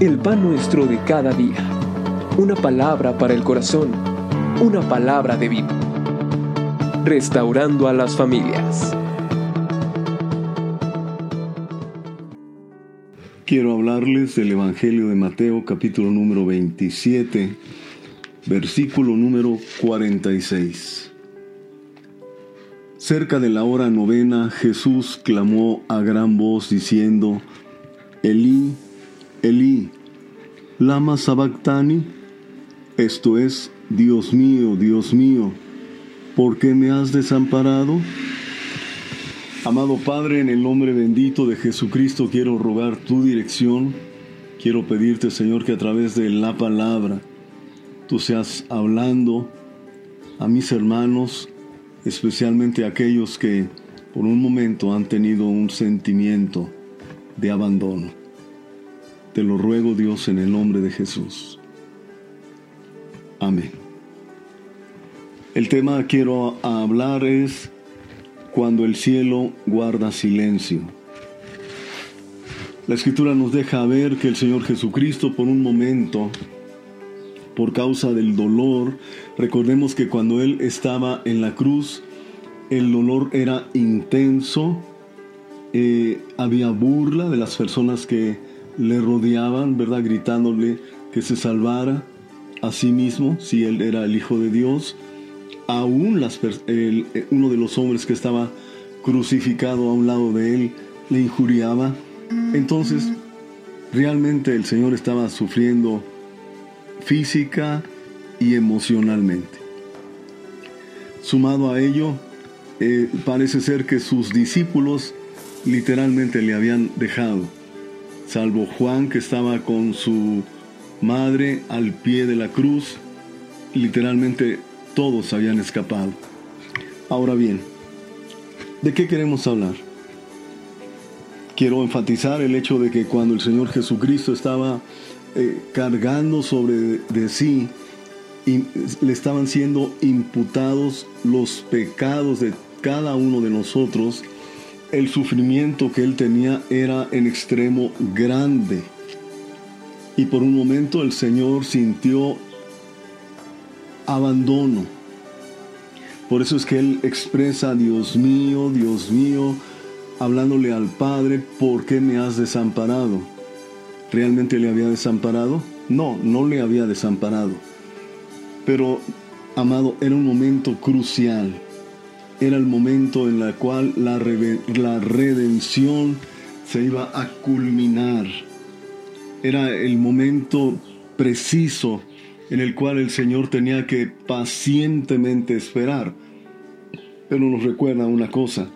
el pan nuestro de cada día. Una palabra para el corazón, una palabra de vida. Restaurando a las familias. Quiero hablarles del Evangelio de Mateo capítulo número 27, versículo número 46. Cerca de la hora novena, Jesús clamó a gran voz diciendo, Elí, Elí, lama sabactani, esto es, Dios mío, Dios mío, ¿por qué me has desamparado? Amado Padre, en el nombre bendito de Jesucristo quiero rogar tu dirección. Quiero pedirte, Señor, que a través de la palabra tú seas hablando a mis hermanos, especialmente a aquellos que por un momento han tenido un sentimiento de abandono. Te lo ruego Dios en el nombre de Jesús. Amén. El tema que quiero hablar es cuando el cielo guarda silencio. La escritura nos deja ver que el Señor Jesucristo por un momento, por causa del dolor, recordemos que cuando Él estaba en la cruz, el dolor era intenso, eh, había burla de las personas que le rodeaban, ¿verdad? Gritándole que se salvara a sí mismo, si él era el Hijo de Dios. Aún las, eh, uno de los hombres que estaba crucificado a un lado de él le injuriaba. Entonces, realmente el Señor estaba sufriendo física y emocionalmente. Sumado a ello, eh, parece ser que sus discípulos literalmente le habían dejado salvo Juan que estaba con su madre al pie de la cruz, literalmente todos habían escapado. Ahora bien, ¿de qué queremos hablar? Quiero enfatizar el hecho de que cuando el Señor Jesucristo estaba eh, cargando sobre de sí, y le estaban siendo imputados los pecados de cada uno de nosotros, el sufrimiento que él tenía era en extremo grande. Y por un momento el Señor sintió abandono. Por eso es que él expresa, Dios mío, Dios mío, hablándole al Padre, ¿por qué me has desamparado? ¿Realmente le había desamparado? No, no le había desamparado. Pero, amado, era un momento crucial era el momento en el cual la, la redención se iba a culminar. Era el momento preciso en el cual el Señor tenía que pacientemente esperar. Pero nos recuerda una cosa,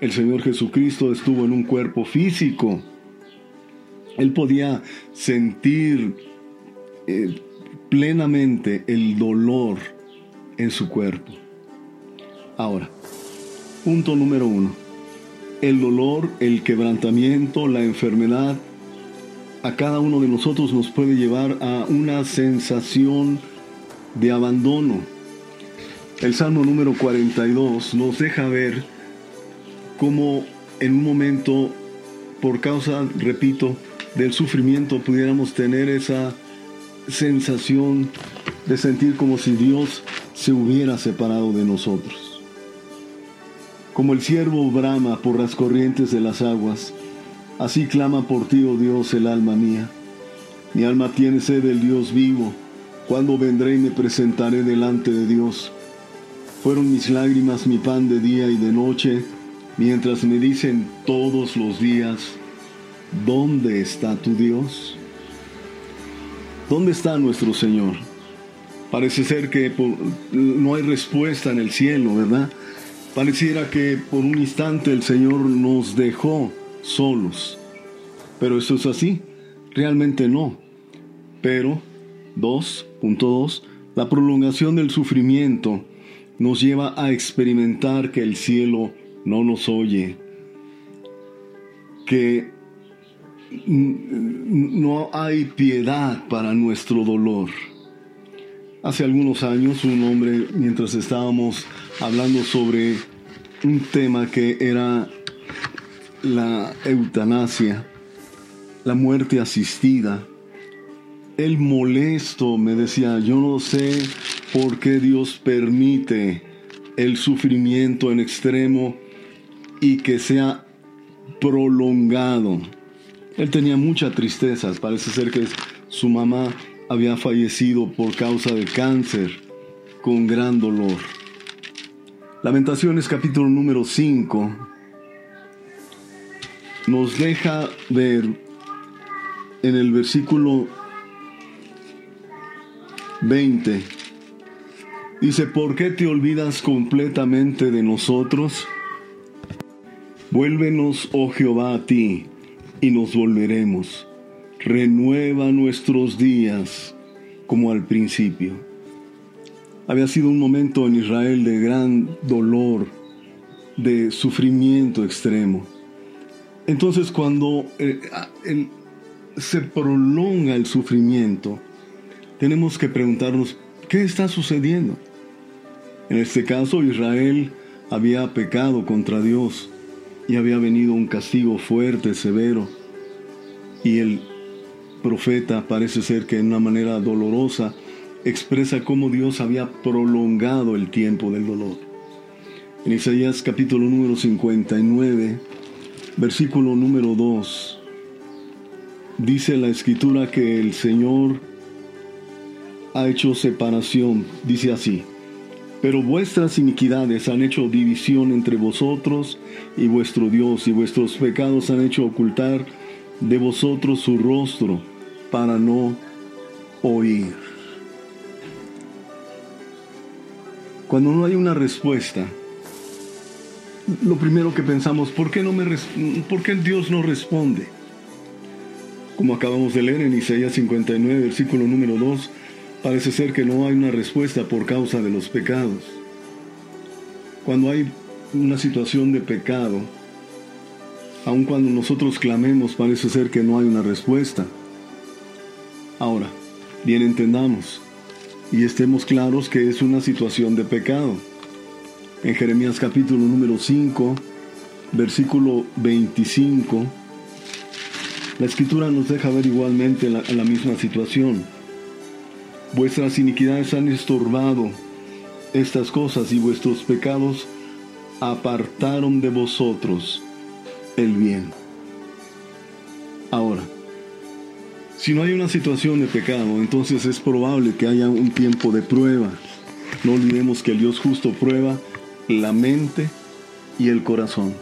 el Señor Jesucristo estuvo en un cuerpo físico. Él podía sentir eh, plenamente el dolor en su cuerpo. Ahora, punto número uno. El dolor, el quebrantamiento, la enfermedad, a cada uno de nosotros nos puede llevar a una sensación de abandono. El Salmo número 42 nos deja ver cómo en un momento, por causa, repito, del sufrimiento, pudiéramos tener esa sensación de sentir como si Dios se hubiera separado de nosotros. Como el siervo brama por las corrientes de las aguas, así clama por ti, oh Dios, el alma mía. Mi alma tiene sed del Dios vivo. Cuando vendré y me presentaré delante de Dios? Fueron mis lágrimas mi pan de día y de noche, mientras me dicen todos los días, ¿dónde está tu Dios? ¿Dónde está nuestro Señor? Parece ser que no hay respuesta en el cielo, ¿verdad? Pareciera que por un instante el Señor nos dejó solos. Pero eso es así. Realmente no. Pero, 2.2, la prolongación del sufrimiento nos lleva a experimentar que el cielo no nos oye, que no hay piedad para nuestro dolor. Hace algunos años un hombre, mientras estábamos hablando sobre un tema que era la eutanasia, la muerte asistida, él molesto me decía, yo no sé por qué Dios permite el sufrimiento en extremo y que sea prolongado. Él tenía mucha tristeza, parece ser que su mamá había fallecido por causa de cáncer, con gran dolor. Lamentaciones capítulo número 5 nos deja ver en el versículo 20. Dice, ¿por qué te olvidas completamente de nosotros? Vuélvenos, oh Jehová, a ti, y nos volveremos. Renueva nuestros días como al principio. Había sido un momento en Israel de gran dolor, de sufrimiento extremo. Entonces cuando eh, se prolonga el sufrimiento, tenemos que preguntarnos, ¿qué está sucediendo? En este caso, Israel había pecado contra Dios y había venido un castigo fuerte, severo. Y el profeta parece ser que en una manera dolorosa expresa cómo Dios había prolongado el tiempo del dolor. En Isaías capítulo número 59, versículo número 2, dice la escritura que el Señor ha hecho separación, dice así. Pero vuestras iniquidades han hecho división entre vosotros y vuestro Dios, y vuestros pecados han hecho ocultar de vosotros su rostro para no oír. Cuando no hay una respuesta, lo primero que pensamos, ¿por qué, no me ¿por qué Dios no responde? Como acabamos de leer en Isaías 59, versículo número 2, Parece ser que no hay una respuesta por causa de los pecados. Cuando hay una situación de pecado, aun cuando nosotros clamemos, parece ser que no hay una respuesta. Ahora, bien entendamos y estemos claros que es una situación de pecado. En Jeremías capítulo número 5, versículo 25, la escritura nos deja ver igualmente la, la misma situación. Vuestras iniquidades han estorbado estas cosas y vuestros pecados apartaron de vosotros el bien. Ahora, si no hay una situación de pecado, entonces es probable que haya un tiempo de prueba. No olvidemos que el Dios justo prueba la mente y el corazón.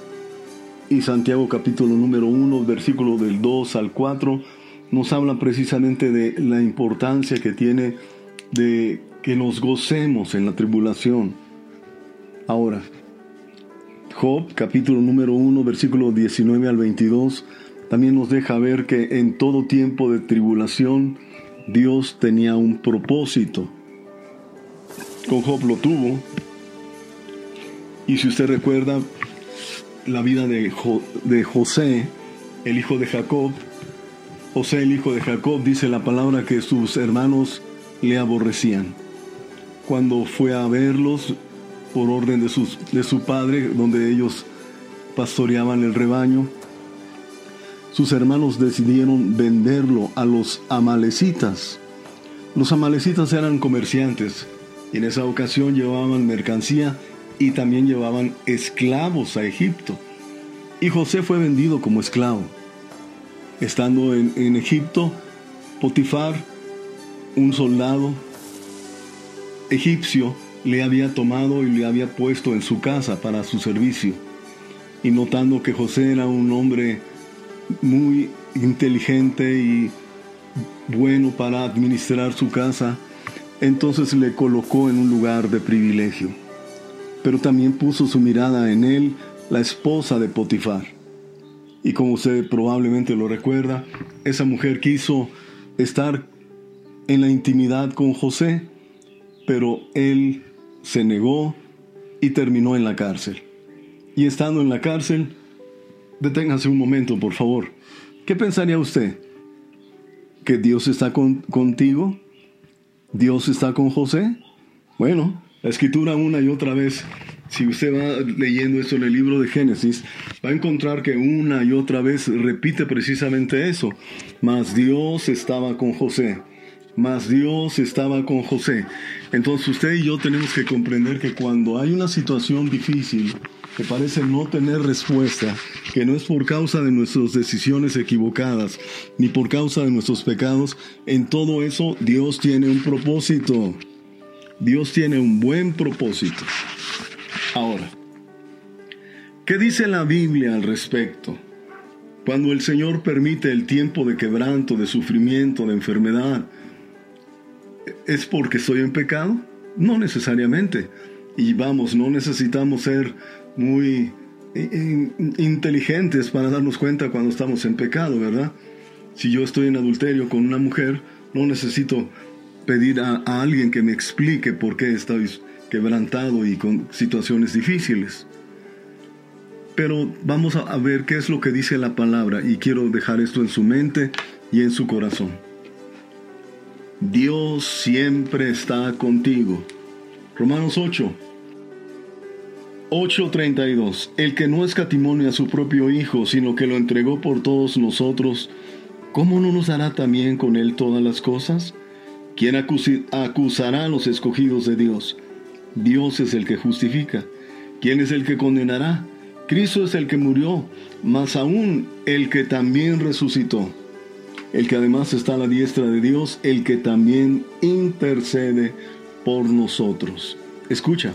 Y Santiago capítulo número 1, versículo del 2 al 4, nos habla precisamente de la importancia que tiene de que nos gocemos en la tribulación. Ahora, Job capítulo número 1 versículo 19 al 22 también nos deja ver que en todo tiempo de tribulación Dios tenía un propósito. Con Job lo tuvo. Y si usted recuerda la vida de, de José, el hijo de Jacob, José, el hijo de Jacob, dice la palabra que sus hermanos le aborrecían. Cuando fue a verlos por orden de, sus, de su padre, donde ellos pastoreaban el rebaño, sus hermanos decidieron venderlo a los amalecitas. Los amalecitas eran comerciantes y en esa ocasión llevaban mercancía y también llevaban esclavos a Egipto. Y José fue vendido como esclavo. Estando en, Egipto, Potifar, un soldado egipcio, le había tomado y le había puesto en su casa para su servicio. Y notando que José era un hombre muy inteligente y bueno para administrar su casa, entonces le colocó en un lugar de privilegio. Pero también puso su mirada en él, la esposa de Potifar. Y como usted probablemente lo recuerda, esa mujer quiso estar en la intimidad con José, pero él se negó y terminó en la cárcel. Y estando en la cárcel, deténgase un momento, por favor. ¿Qué pensaría usted? ¿Que Dios está contigo? ¿Dios está con José? Bueno, la escritura una y otra vez si usted va leyendo eso en el libro de Génesis, va a encontrar que una y otra vez repite precisamente eso. Mas Dios estaba con José. mas Dios estaba con José. Entonces usted y yo tenemos que comprender que cuando hay una situación difícil que parece no tener respuesta, que no es por causa de nuestras decisiones equivocadas, ni por causa de nuestros pecados, en todo eso Dios tiene un propósito. Dios tiene un buen propósito. Ahora, ¿qué dice la Biblia al respecto? Cuando el Señor permite el tiempo de quebranto, de sufrimiento, de enfermedad, ¿es porque estoy en pecado? No necesariamente. Y vamos, no necesitamos ser muy inteligentes para darnos cuenta cuando estamos en pecado, ¿verdad? Si yo estoy en adulterio con una mujer, no necesito pedir a, alguien que me explique por qué estoy quebrantado y con situaciones difíciles. Pero vamos a ver qué es lo que dice la palabra y quiero dejar esto en su mente y en su corazón. Dios siempre está contigo. Romanos 8. 8:32. El que no escatimonia a su propio Hijo, sino que lo entregó por todos nosotros, ¿cómo no nos hará también con él todas las cosas? ¿Quién acusará a los escogidos de Dios? Dios es el que justifica. ¿Quién es el que condenará? Cristo es el que murió, más aún el que también resucitó. El que además está a la diestra de Dios, el que también intercede por nosotros. Escucha,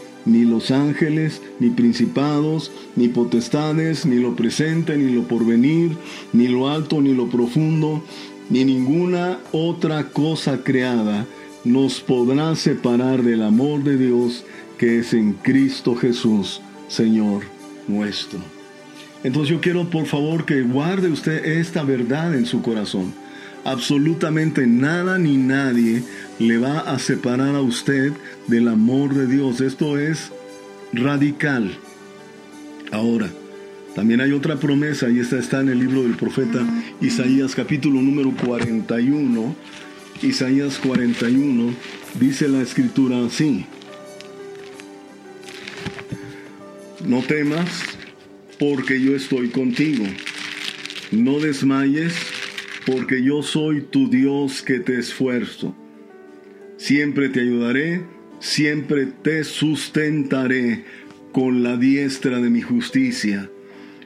ni los ángeles, ni principados, ni potestades, ni lo presente, ni lo porvenir, ni lo alto, ni lo profundo, ni ninguna otra cosa creada nos podrá separar del amor de Dios que es en Cristo Jesús, Señor nuestro. Entonces yo quiero por favor que guarde usted esta verdad en su corazón. Absolutamente nada ni nadie le va a separar a usted del amor de Dios. Esto es radical. Ahora, también hay otra promesa y esta está en el libro del profeta Isaías capítulo número 41 Isaías 41 dice la escritura así. No temas, porque yo estoy contigo. No desmayes, porque yo soy tu Dios que te esfuerzo. Siempre te ayudaré, siempre te sustentaré con la diestra de mi justicia.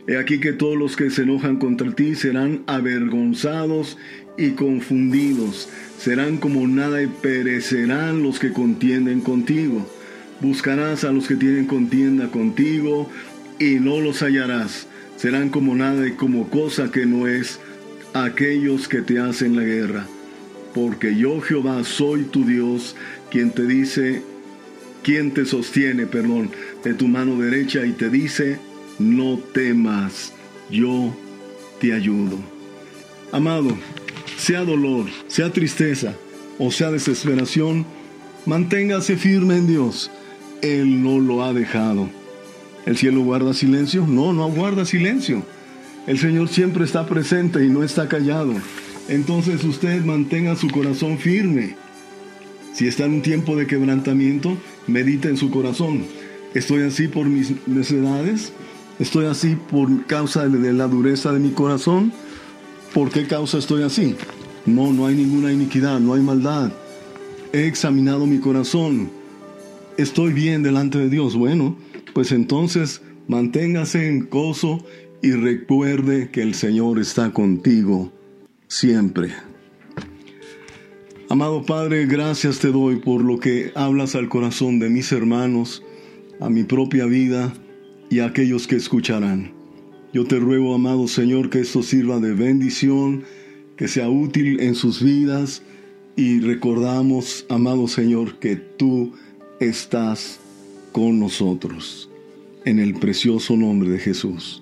He aquí que todos los que se enojan contra ti serán avergonzados y confundidos serán como nada y perecerán los que contienden contigo. Buscarás a los que tienen contienda contigo y no los hallarás. Serán como nada y como cosa que no es aquellos que te hacen la guerra. Porque yo Jehová soy tu Dios, quien te dice, quien te sostiene, perdón, de tu mano derecha y te dice, no temas, yo te ayudo. Amado, sea dolor, sea tristeza o sea desesperación, manténgase firme en Dios. Él no lo ha dejado. ¿El cielo guarda silencio? No, no guarda silencio. El Señor siempre está presente y no está callado. Entonces usted mantenga su corazón firme. Si está en un tiempo de quebrantamiento, medita en su corazón. ¿Estoy así por mis necesidades? ¿Estoy así por causa de la dureza de mi corazón? ¿Por qué causa estoy así? No, no hay ninguna iniquidad, no hay maldad. He examinado mi corazón. Estoy bien delante de Dios. Bueno, pues entonces manténgase en gozo y recuerde que el Señor está contigo siempre. Amado Padre, gracias te doy por lo que hablas al corazón de mis hermanos, a mi propia vida y a aquellos que escucharán. Yo te ruego, amado Señor, que esto sirva de bendición, que sea útil en sus vidas y recordamos, amado Señor, que tú estás con nosotros. En el precioso nombre de Jesús.